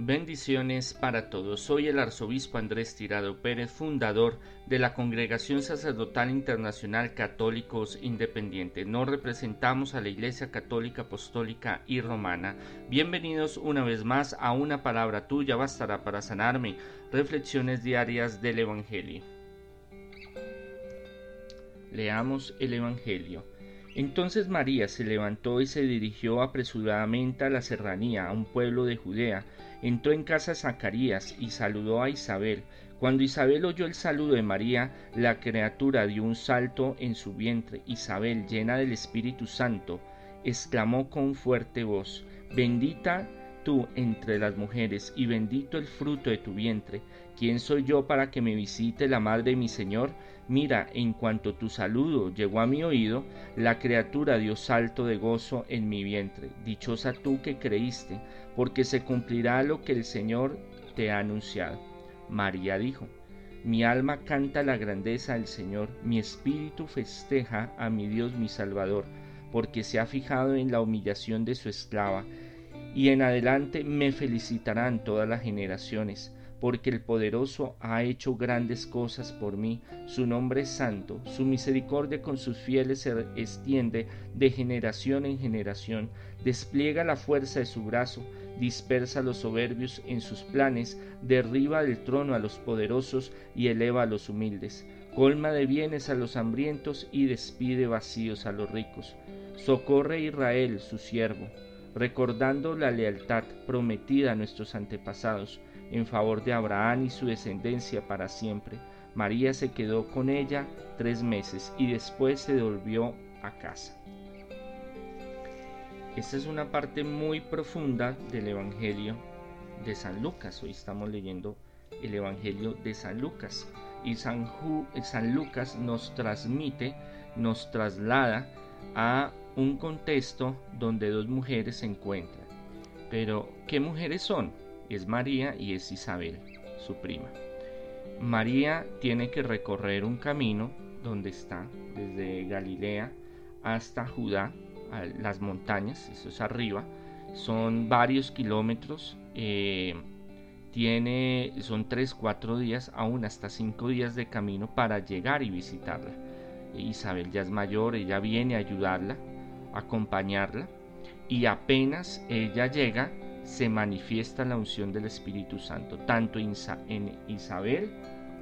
Bendiciones para todos. Soy el arzobispo Andrés Tirado Pérez, fundador de la Congregación Sacerdotal Internacional Católicos Independientes. Nos representamos a la Iglesia Católica Apostólica y Romana. Bienvenidos una vez más a una palabra tuya bastará para sanarme. Reflexiones diarias del Evangelio. Leamos el Evangelio. Entonces María se levantó y se dirigió apresuradamente a la serranía, a un pueblo de Judea entró en casa Zacarías y saludó a Isabel. Cuando Isabel oyó el saludo de María, la criatura dio un salto en su vientre. Isabel, llena del Espíritu Santo, exclamó con fuerte voz, Bendita tú entre las mujeres, y bendito el fruto de tu vientre. ¿Quién soy yo para que me visite la madre de mi Señor? Mira, en cuanto tu saludo llegó a mi oído, la criatura dio salto de gozo en mi vientre. Dichosa tú que creíste, porque se cumplirá lo que el Señor te ha anunciado. María dijo, mi alma canta la grandeza del Señor, mi espíritu festeja a mi Dios mi Salvador, porque se ha fijado en la humillación de su esclava, y en adelante me felicitarán todas las generaciones porque el poderoso ha hecho grandes cosas por mí, su nombre es santo, su misericordia con sus fieles se extiende de generación en generación, despliega la fuerza de su brazo, dispersa a los soberbios en sus planes, derriba del trono a los poderosos y eleva a los humildes, colma de bienes a los hambrientos y despide vacíos a los ricos. Socorre a Israel, su siervo, recordando la lealtad prometida a nuestros antepasados, en favor de Abraham y su descendencia para siempre. María se quedó con ella tres meses y después se volvió a casa. Esta es una parte muy profunda del Evangelio de San Lucas. Hoy estamos leyendo el Evangelio de San Lucas. Y San, San Lucas nos transmite, nos traslada a un contexto donde dos mujeres se encuentran. Pero, ¿qué mujeres son? Es María y es Isabel, su prima. María tiene que recorrer un camino donde está, desde Galilea hasta Judá, a las montañas, eso es arriba, son varios kilómetros, eh, tiene, son 3, 4 días, aún hasta 5 días de camino para llegar y visitarla. Isabel ya es mayor, ella viene a ayudarla, a acompañarla, y apenas ella llega, se manifiesta la unción del Espíritu Santo, tanto en Isabel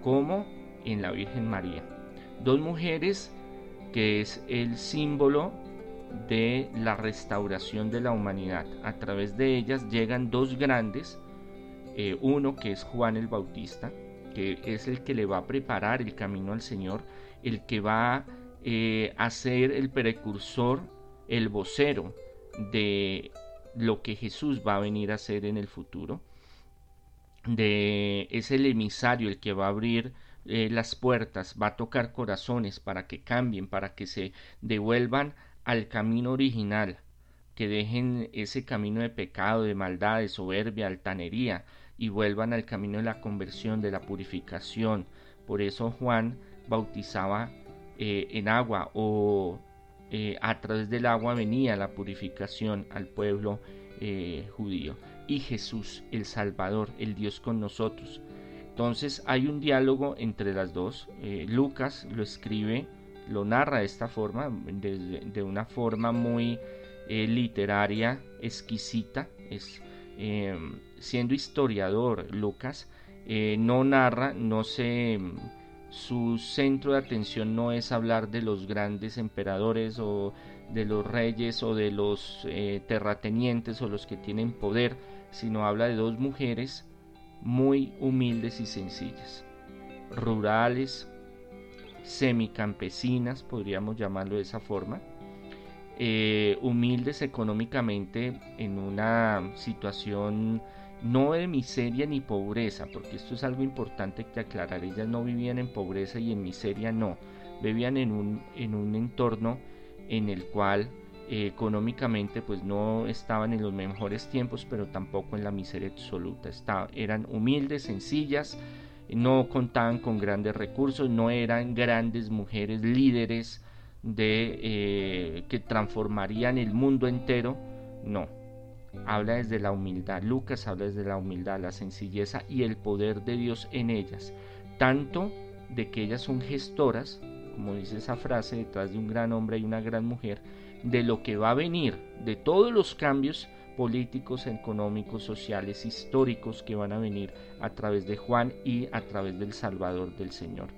como en la Virgen María. Dos mujeres que es el símbolo de la restauración de la humanidad. A través de ellas llegan dos grandes, eh, uno que es Juan el Bautista, que es el que le va a preparar el camino al Señor, el que va eh, a ser el precursor, el vocero de lo que Jesús va a venir a hacer en el futuro. De, es el emisario el que va a abrir eh, las puertas, va a tocar corazones para que cambien, para que se devuelvan al camino original, que dejen ese camino de pecado, de maldad, de soberbia, altanería, y vuelvan al camino de la conversión, de la purificación. Por eso Juan bautizaba eh, en agua o eh, a través del agua venía la purificación al pueblo eh, judío. Y Jesús, el Salvador, el Dios con nosotros. Entonces hay un diálogo entre las dos. Eh, Lucas lo escribe, lo narra de esta forma, de, una forma muy literaria, exquisita. Es, siendo historiador, Lucas no narra, no se su centro de atención no es hablar de los grandes emperadores o de los reyes o de los eh, terratenientes o los que tienen poder, sino habla de dos mujeres muy humildes y sencillas, rurales, semicampesinas, podríamos llamarlo de esa forma, eh, humildes económicamente en una situación no de miseria ni pobreza, porque esto es algo importante que aclarar, ellas no vivían en pobreza y en miseria no, vivían en un, en un entorno en el cual eh, económicamente pues no estaban en los mejores tiempos, pero tampoco en la miseria absoluta, eran humildes, sencillas, no contaban con grandes recursos, no eran grandes mujeres líderes de, eh, que transformarían el mundo entero, no, habla desde la humildad, Lucas habla desde la humildad, la sencilleza y el poder de Dios en ellas, tanto de que ellas son gestoras, como dice esa frase, detrás de un gran hombre y una gran mujer, de lo que va a venir, de todos los cambios políticos, económicos, sociales, históricos que van a venir a través de Juan y a través del Salvador del Señor.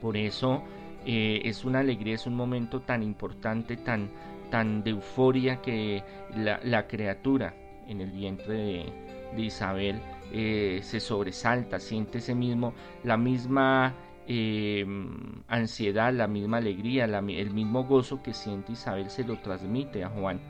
Por eso eh, es una alegría, es un momento tan importante, tan, tan de euforia que la, criatura en el vientre de, Isabel eh, se sobresalta, siente ese mismo, la misma em, ansiedad, la misma alegría, el mismo gozo que siente Isabel se lo transmite a Juan.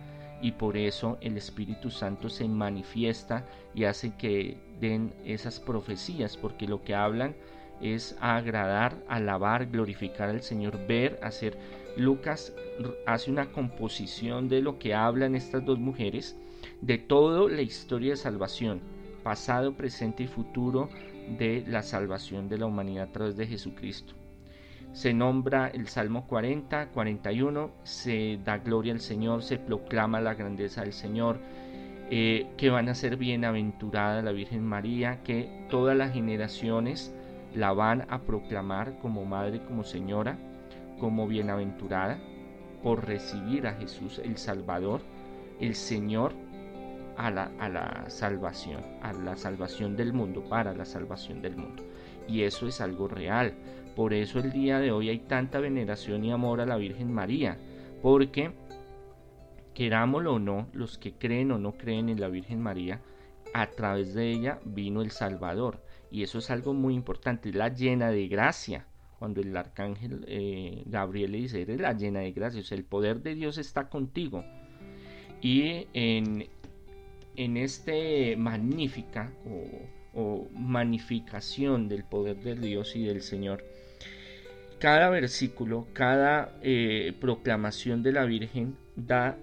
Y por eso el Espíritu Santo se manifiesta y hace que den esas profecías, porque lo que hablan es agradar, alabar, glorificar al Señor, ver, hacer. Lucas hace una composición de lo que hablan estas dos mujeres, de toda la historia de salvación, pasado, presente y futuro de la salvación de la humanidad a través de Jesucristo se nombra el Salmo 40, 41, se da gloria al Señor, se proclama la grandeza del Señor, eh, que van a ser bienaventurada la Virgen María, que todas las generaciones la van a proclamar como madre, como señora, como bienaventurada, por recibir a Jesús el Salvador, el Señor, a la, a la salvación, a la salvación del mundo, para la salvación del mundo. Y eso es algo real. Por eso el día de hoy hay tanta veneración y amor a la Virgen María, porque querámoslo o no, los que creen o no creen en la Virgen María, a través de ella vino el Salvador. Y eso es algo muy importante, la llena de gracia. Cuando el arcángel eh, Gabriel le dice, eres la llena de gracia, o sea, el poder de Dios está contigo. Y en, en este magnífica o, o magnificación del poder de Dios y del Señor, cada versículo, cada eh, proclamación de la Virgen da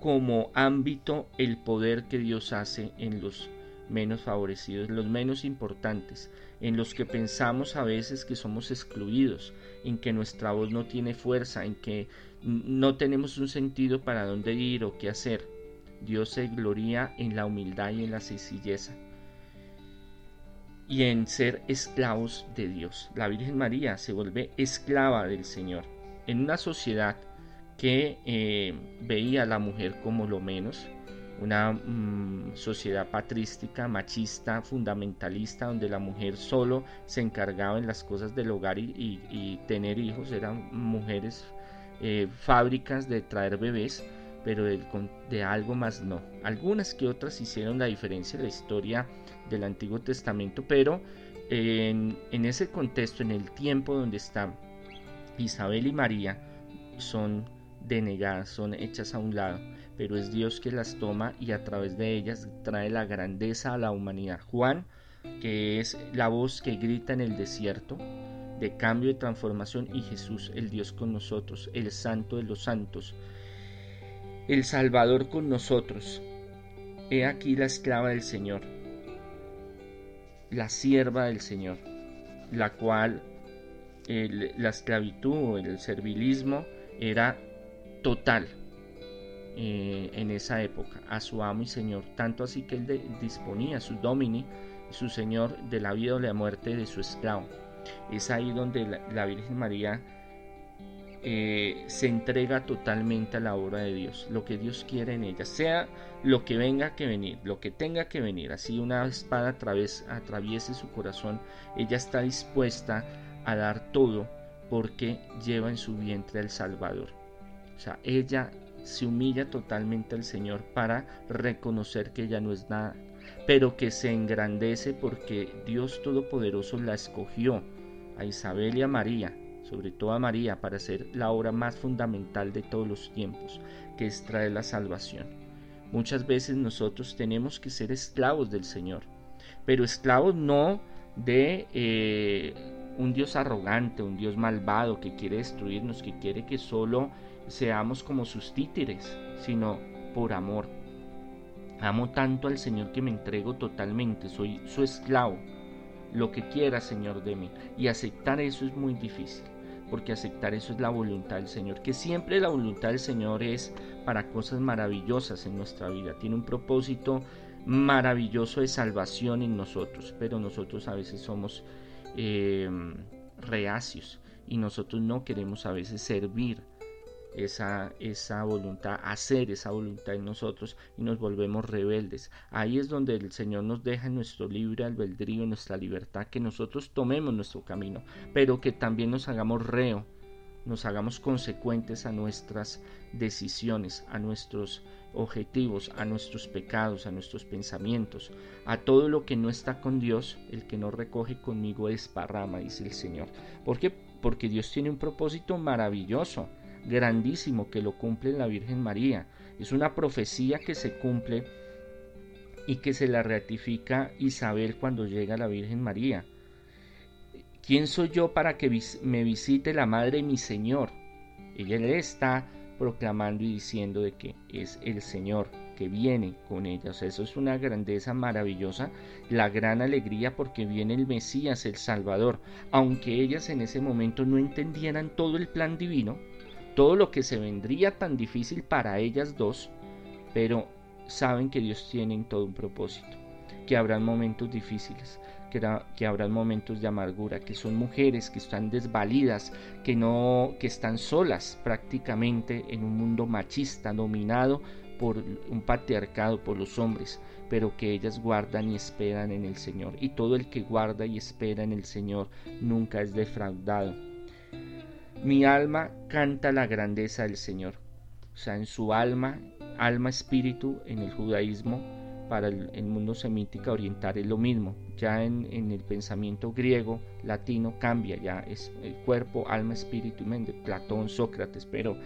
como ámbito el poder que Dios hace en los menos favorecidos, los menos importantes, en los que pensamos a veces que somos excluidos, en que nuestra voz no tiene fuerza, en que no tenemos un sentido para dónde ir o qué hacer. Dios se gloria en la humildad y en la sencilleza y en ser esclavos de Dios. La Virgen María se vuelve esclava del Señor. En una sociedad que eh, veía a la mujer como lo menos, una mm, sociedad patrística, machista, fundamentalista, donde la mujer solo se encargaba en las cosas del hogar y, tener hijos, eran mujeres eh, fábricas de traer bebés, pero de, algo más no. Algunas que otras hicieron la diferencia en la historia del Antiguo Testamento, pero en, ese contexto, en el tiempo donde están Isabel y María, son denegadas, son hechas a un lado, pero es Dios que las toma y a través de ellas trae la grandeza a la humanidad. Juan, que es la voz que grita en el desierto, de cambio y transformación, y Jesús, el Dios con nosotros, el Santo de los Santos, el Salvador con nosotros. He aquí la esclava del Señor, la sierva del Señor, la cual la esclavitud o el servilismo era total eh, en esa época a su amo y señor, tanto así que él disponía su domini, su señor, de la vida o la muerte de su esclavo. Es ahí donde la Virgen María eh, se entrega totalmente a la obra de Dios, lo que Dios quiere en ella, sea lo que venga que venir, lo que tenga que venir, así una espada atraviese su corazón, ella está dispuesta a dar todo porque lleva en su vientre al Salvador. O sea, ella se humilla totalmente al Señor para reconocer que ella no es nada, pero que se engrandece porque Dios Todopoderoso la escogió a Isabel y a María sobre todo a María, para hacer la obra más fundamental de todos los tiempos, que es traer la salvación. Muchas veces nosotros tenemos que ser esclavos del Señor, pero esclavos no de eh, un Dios arrogante, un Dios malvado que quiere destruirnos, que quiere que solo seamos como sus títeres, sino por amor. Amo tanto al Señor que me entrego totalmente, soy su esclavo, lo que quiera Señor de mí. Y aceptar eso es muy difícil porque aceptar eso es la voluntad del Señor, que siempre la voluntad del Señor es para cosas maravillosas en nuestra vida, tiene un propósito maravilloso de salvación en nosotros, pero nosotros a veces somos eh, reacios y nosotros no queremos a veces servir esa, esa voluntad, hacer esa voluntad en nosotros y nos volvemos rebeldes. Ahí es donde el Señor nos deja nuestro libre albedrío, nuestra libertad, que nosotros tomemos nuestro camino, pero que también nos hagamos reo, nos hagamos consecuentes a nuestras decisiones, a nuestros objetivos, a nuestros pecados, a nuestros pensamientos, a todo lo que no está con Dios, el que no recoge conmigo desparrama, dice el Señor. ¿Por qué? Porque Dios tiene un propósito maravilloso grandísimo que lo cumple la Virgen María. Es una profecía que se cumple y que se la ratifica Isabel cuando llega la Virgen María. ¿Quién soy yo para que me visite la Madre mi Señor? Ella le está proclamando y diciendo de que es el Señor que viene con ella. eso es una grandeza maravillosa, la gran alegría porque viene el Mesías, el Salvador. Aunque ellas en ese momento no entendieran todo el plan divino, todo lo que se vendría tan difícil para ellas dos, pero saben que Dios tiene en todo un propósito, que habrán momentos difíciles, que, que habrán momentos de amargura, que son mujeres que están desvalidas, que no, que están solas prácticamente en un mundo machista dominado por un patriarcado por los hombres, pero que ellas guardan y esperan en el Señor. Y todo el que guarda y espera en el Señor nunca es defraudado. Mi alma canta la grandeza del Señor. O sea, en su alma, alma espíritu, en el judaísmo, para el, mundo semítica oriental es lo mismo. Ya en, el pensamiento griego, latino, cambia, ya es el cuerpo, alma, espíritu y mente, Platón, Sócrates, pero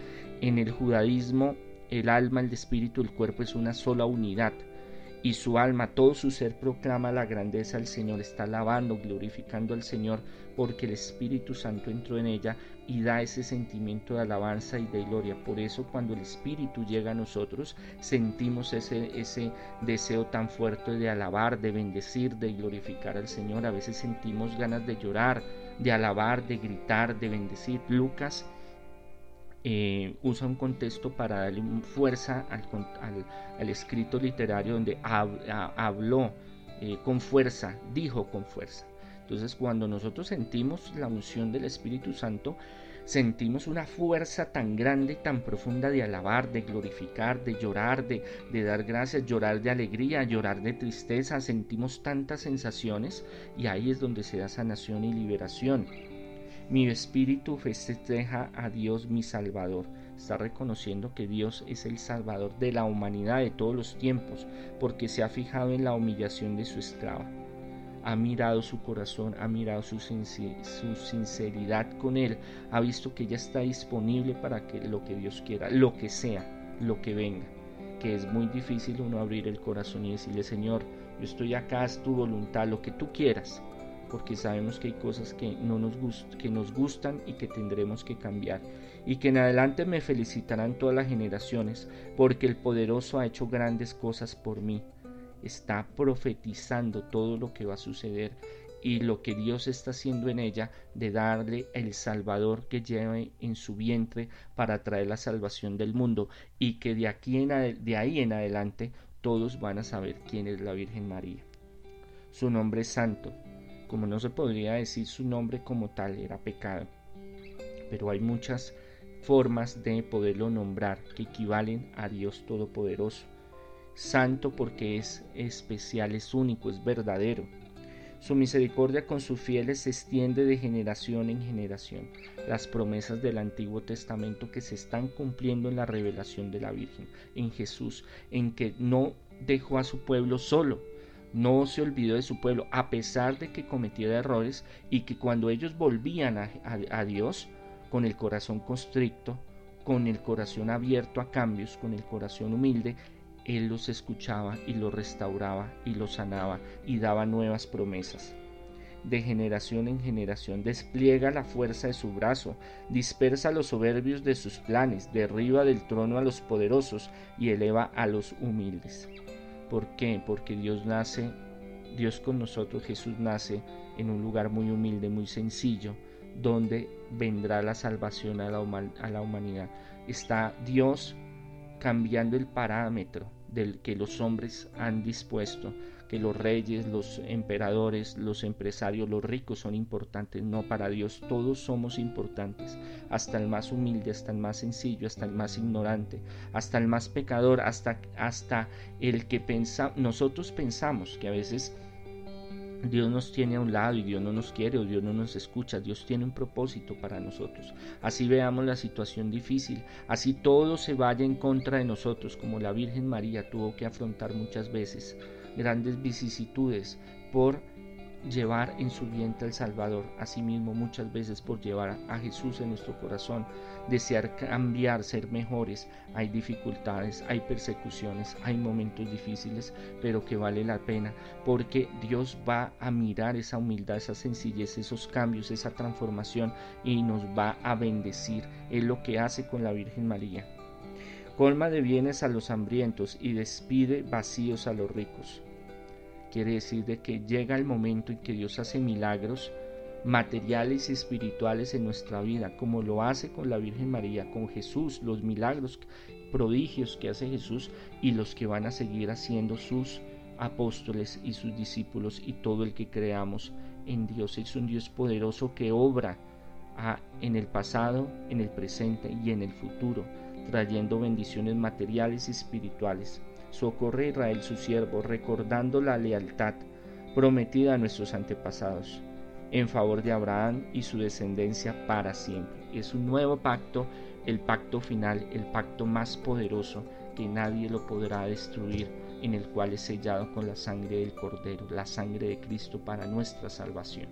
en el judaísmo el alma, el espíritu, el cuerpo es una sola unidad y su alma, todo su ser proclama la grandeza del Señor, está alabando, glorificando al Señor, porque el Espíritu Santo entró en ella y da ese sentimiento de alabanza y de gloria. Por eso cuando el Espíritu llega a nosotros, sentimos ese, ese deseo tan fuerte de alabar, de bendecir, de glorificar al Señor. A veces sentimos ganas de llorar, de alabar, de gritar, de bendecir. Lucas eh, usa un contexto para darle fuerza al, escrito literario donde habló eh, con fuerza, dijo con fuerza. Entonces cuando nosotros sentimos la unción del Espíritu Santo, sentimos una fuerza tan grande, tan profunda de alabar, de glorificar, de llorar, de, dar gracias, llorar de alegría, llorar de tristeza, sentimos tantas sensaciones y ahí es donde se da sanación y liberación. Mi espíritu festeja a Dios mi Salvador. Está reconociendo que Dios es el Salvador de la humanidad de todos los tiempos, porque se ha fijado en la humillación de su esclava. Ha mirado su corazón, ha mirado su, sinceridad con Él, ha visto que ella está disponible para que lo que Dios quiera, lo que sea, lo que venga. Que es muy difícil uno abrir el corazón y decirle, Señor, yo estoy acá, es tu voluntad, lo que tú quieras porque sabemos que hay cosas que, no nos que nos gustan y que tendremos que cambiar. Y que en adelante me felicitarán todas las generaciones, porque el poderoso ha hecho grandes cosas por mí. Está profetizando todo lo que va a suceder y lo que Dios está haciendo en ella de darle el Salvador que lleve en su vientre para traer la salvación del mundo y que de aquí en de ahí en adelante todos van a saber quién es la Virgen María. Su nombre es santo, como no se podría decir su nombre como tal, era pecado. Pero hay muchas formas de poderlo nombrar que equivalen a Dios Todopoderoso. Santo porque es especial, es único, es verdadero. Su misericordia con sus fieles se extiende de generación en generación. Las promesas del Antiguo Testamento que se están cumpliendo en la revelación de la Virgen, en Jesús, en que no dejó a su pueblo solo, no se olvidó de su pueblo, a pesar de que cometiera errores y que cuando ellos volvían a, Dios con el corazón constricto, con el corazón abierto a cambios, con el corazón humilde, Él los escuchaba y los restauraba y los sanaba y daba nuevas promesas. De generación en generación despliega la fuerza de su brazo, dispersa los soberbios de sus planes, derriba del trono a los poderosos y eleva a los humildes. ¿Por qué? Porque Dios nace, Dios con nosotros, Jesús nace en un lugar muy humilde, muy sencillo, donde vendrá la salvación a la, humanidad. Está Dios cambiando el parámetro del que los hombres han dispuesto, que los reyes, los emperadores, los empresarios, los ricos son importantes. No, para Dios todos somos importantes, hasta el más humilde, hasta el más sencillo, hasta el más ignorante, hasta el más pecador, hasta, hasta el que pensa, nosotros pensamos que a veces Dios nos tiene a un lado y Dios no nos quiere o Dios no nos escucha. Dios tiene un propósito para nosotros. Así veamos la situación difícil, así todo se vaya en contra de nosotros, como la Virgen María tuvo que afrontar muchas veces grandes vicisitudes por llevar en su vientre al Salvador, asimismo muchas veces por llevar a Jesús en nuestro corazón, desear cambiar, ser mejores. Hay dificultades, hay persecuciones, hay momentos difíciles, pero que vale la pena, porque Dios va a mirar esa humildad, esa sencillez, esos cambios, esa transformación y nos va a bendecir. Es lo que hace con la Virgen María. Colma de bienes a los hambrientos y despide vacíos a los ricos. Quiere decir de que llega el momento en que Dios hace milagros materiales y espirituales en nuestra vida, como lo hace con la Virgen María, con Jesús, los milagros, prodigios que hace Jesús y los que van a seguir haciendo sus apóstoles y sus discípulos y todo el que creamos en Dios. Es un Dios poderoso que obra en el pasado, en el presente y en el futuro, trayendo bendiciones materiales y espirituales socorre a Israel su siervo, recordando la lealtad prometida a nuestros antepasados, en favor de Abraham y su descendencia para siempre. Es un nuevo pacto, el pacto final, el pacto más poderoso que nadie lo podrá destruir, en el cual es sellado con la sangre del Cordero, la sangre de Cristo para nuestra salvación.